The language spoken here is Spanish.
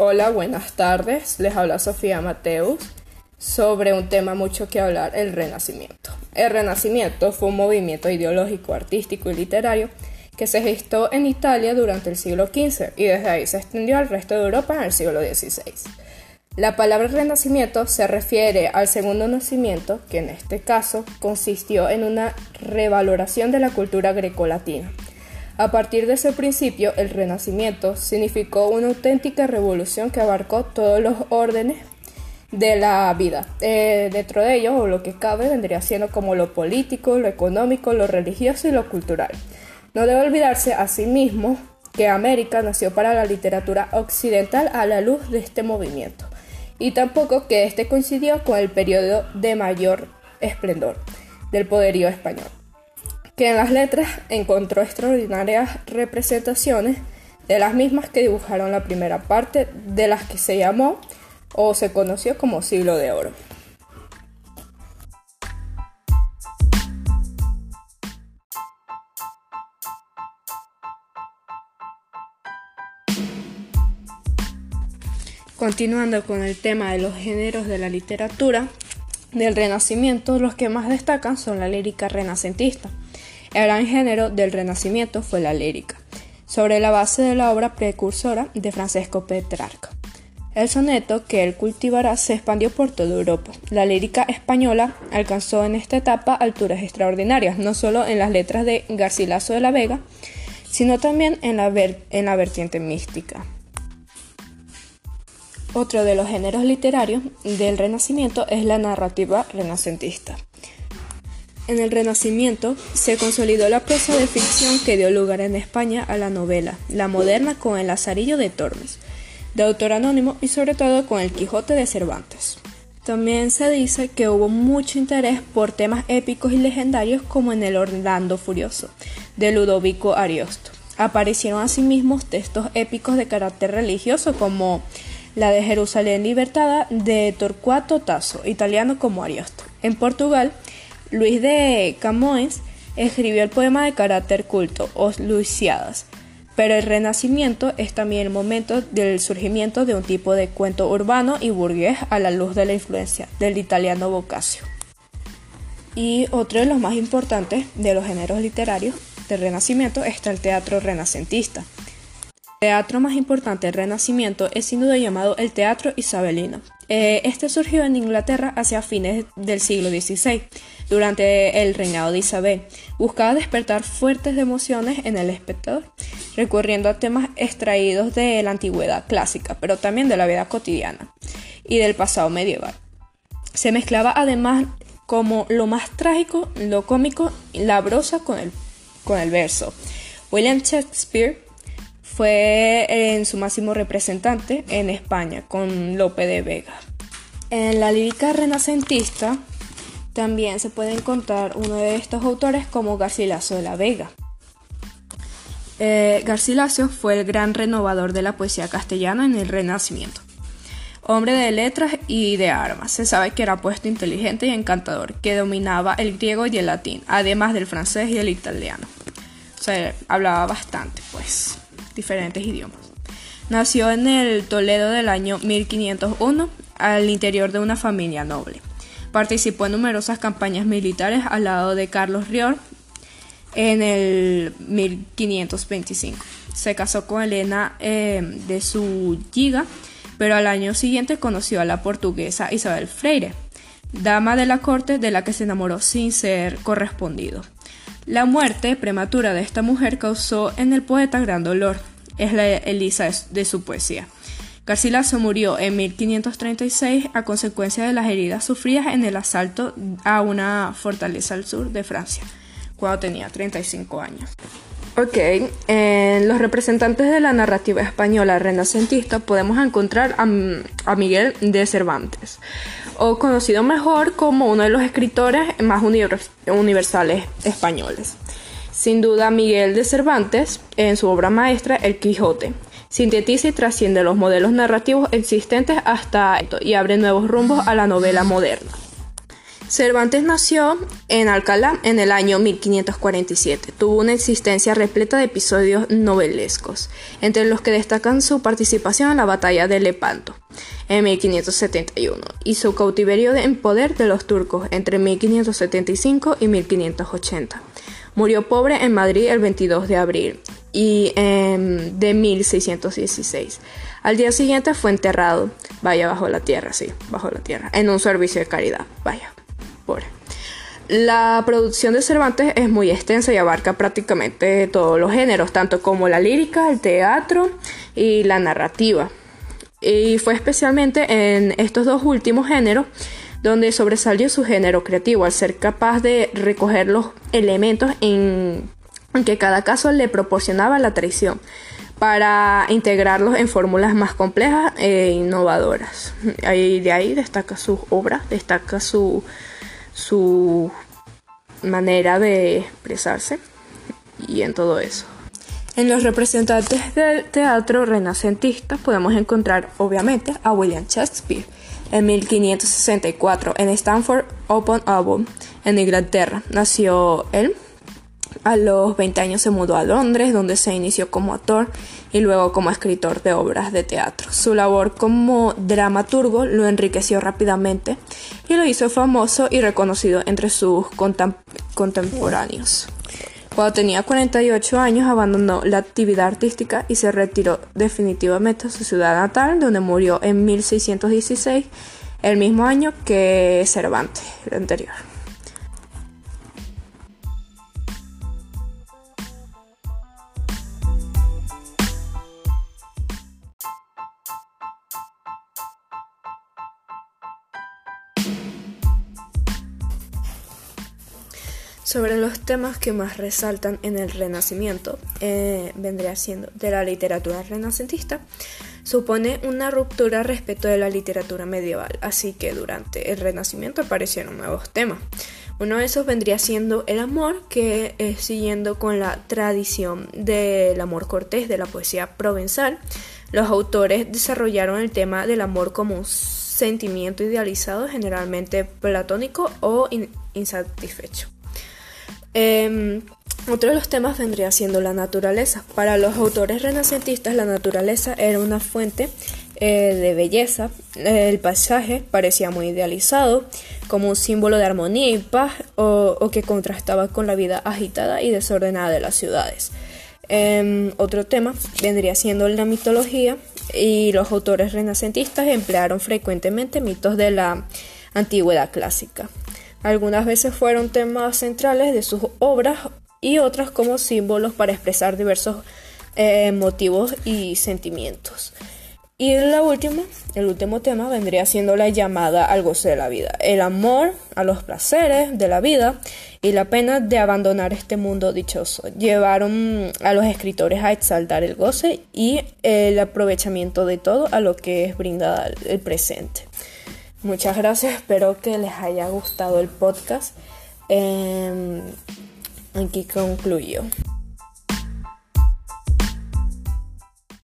Hola, buenas tardes. Les habla Sofía Mateus sobre un tema mucho que hablar, el Renacimiento. El Renacimiento fue un movimiento ideológico, artístico y literario que se gestó en Italia durante el siglo XV y desde ahí se extendió al resto de Europa en el siglo XVI. La palabra renacimiento se refiere al segundo nacimiento, que en este caso consistió en una revaloración de la cultura grecolatina a partir de ese principio, el Renacimiento significó una auténtica revolución que abarcó todos los órdenes de la vida. Eh, dentro de ello, o lo que cabe, vendría siendo como lo político, lo económico, lo religioso y lo cultural. No debe olvidarse, asimismo, que América nació para la literatura occidental a la luz de este movimiento, y tampoco que este coincidió con el periodo de mayor esplendor del poderío español que en las letras encontró extraordinarias representaciones de las mismas que dibujaron la primera parte de las que se llamó o se conoció como siglo de oro. Continuando con el tema de los géneros de la literatura del Renacimiento, los que más destacan son la lírica renacentista, el gran género del Renacimiento fue la lírica, sobre la base de la obra precursora de Francesco Petrarca. El soneto que él cultivará se expandió por toda Europa. La lírica española alcanzó en esta etapa alturas extraordinarias, no solo en las letras de Garcilaso de la Vega, sino también en la, en la vertiente mística. Otro de los géneros literarios del Renacimiento es la narrativa renacentista. En el Renacimiento se consolidó la prosa de ficción que dio lugar en España a la novela, la moderna con El Lazarillo de Tormes, de autor anónimo y sobre todo con El Quijote de Cervantes. También se dice que hubo mucho interés por temas épicos y legendarios como en el Orlando Furioso, de Ludovico Ariosto. Aparecieron asimismo textos épicos de carácter religioso como la de Jerusalén Libertada de Torcuato Tasso, italiano como Ariosto. En Portugal, Luis de Camões escribió el poema de carácter culto, Os Luciadas, pero el Renacimiento es también el momento del surgimiento de un tipo de cuento urbano y burgués a la luz de la influencia del italiano Boccaccio. Y otro de los más importantes de los géneros literarios del Renacimiento está el teatro renacentista. El teatro más importante del Renacimiento es sin duda llamado el teatro isabelino. Eh, este surgió en Inglaterra hacia fines del siglo XVI durante el reinado de Isabel. Buscaba despertar fuertes emociones en el espectador, recurriendo a temas extraídos de la antigüedad clásica, pero también de la vida cotidiana y del pasado medieval. Se mezclaba además como lo más trágico, lo cómico, la brosa con el, con el verso. William Shakespeare fue en su máximo representante en España con Lope de Vega. En la lírica renacentista también se puede encontrar uno de estos autores como Garcilaso de la Vega. Eh, Garcilaso fue el gran renovador de la poesía castellana en el Renacimiento. Hombre de letras y de armas, se sabe que era puesto inteligente y encantador, que dominaba el griego y el latín, además del francés y el italiano. O sea, hablaba bastante, pues, diferentes idiomas. Nació en el Toledo del año 1501, al interior de una familia noble. Participó en numerosas campañas militares al lado de Carlos Rior en el 1525. Se casó con Elena eh, de su giga, pero al año siguiente conoció a la portuguesa Isabel Freire, dama de la corte de la que se enamoró sin ser correspondido. La muerte prematura de esta mujer causó en el poeta gran dolor. Es la Elisa de su poesía. Garcilaso murió en 1536 a consecuencia de las heridas sufridas en el asalto a una fortaleza al sur de Francia, cuando tenía 35 años. Ok, en los representantes de la narrativa española renacentista podemos encontrar a, a, Miguel de Cervantes, o conocido mejor como uno de los escritores más universales españoles. Sin duda, Miguel de Cervantes, en su obra maestra El Quijote, sintetiza y trasciende los modelos narrativos existentes hasta esto y abre nuevos rumbos a la novela moderna. Cervantes nació en Alcalá en el año 1547. Tuvo una existencia repleta de episodios novelescos, entre los que destacan su participación en la batalla de Lepanto en 1571 y su cautiverio en poder de los turcos entre 1575 y 1580. Murió pobre en Madrid el 22 de abril y, em, de 1616. Al día siguiente fue enterrado, vaya bajo la tierra, sí, bajo la tierra, en un servicio de caridad, vaya. La producción de Cervantes es muy extensa y abarca prácticamente todos los géneros, tanto como la lírica, el teatro y la narrativa. Y fue especialmente en estos dos últimos géneros donde sobresalió su género creativo al ser capaz de recoger los elementos en, que cada caso le proporcionaba la tradición para integrarlos en fórmulas más complejas e innovadoras. De ahí destaca su obra, destaca su, su manera de expresarse y en todo eso. En los representantes del teatro renacentista podemos encontrar obviamente a William Shakespeare en 1564 en Stanford Open Album en Inglaterra. Nació él a los 20 años se mudó a Londres, donde se inició como actor y luego como escritor de obras de teatro. Su labor como dramaturgo lo enriqueció rápidamente y lo hizo famoso y reconocido entre sus contemporáneos. Cuando tenía 48 años abandonó la actividad artística y se retiró definitivamente a su ciudad natal, donde murió en 1616, el mismo año que Cervantes, el anterior. Sobre los temas que más resaltan en el Renacimiento, eh, vendría siendo de la literatura renacentista, supone una ruptura respecto de la literatura medieval, así que durante el Renacimiento aparecieron nuevos temas. Uno de esos vendría siendo el amor, que siguiendo con la tradición del amor cortés de la poesía provenzal. Los autores desarrollaron el tema del amor como un sentimiento idealizado, generalmente platónico o insatisfecho. Em, otro de los temas vendría siendo la naturaleza. Para los autores renacentistas, la naturaleza era una fuente eh, de belleza. El paisaje parecía muy idealizado, como un símbolo de armonía y paz, o, que contrastaba con la vida agitada y desordenada de las ciudades. Em, otro tema vendría siendo la mitología, y los autores renacentistas emplearon frecuentemente mitos de la antigüedad clásica. Algunas veces fueron temas centrales de sus obras y otras como símbolos para expresar diversos eh, motivos y sentimientos. Y la última, el último tema vendría siendo la llamada al goce de la vida, el amor a los placeres de la vida y la pena de abandonar este mundo dichoso. Llevaron a los escritores a exaltar el goce y el aprovechamiento de todo a lo que es brindada el presente. Muchas gracias, espero que les haya gustado el podcast. Em, aquí concluyo.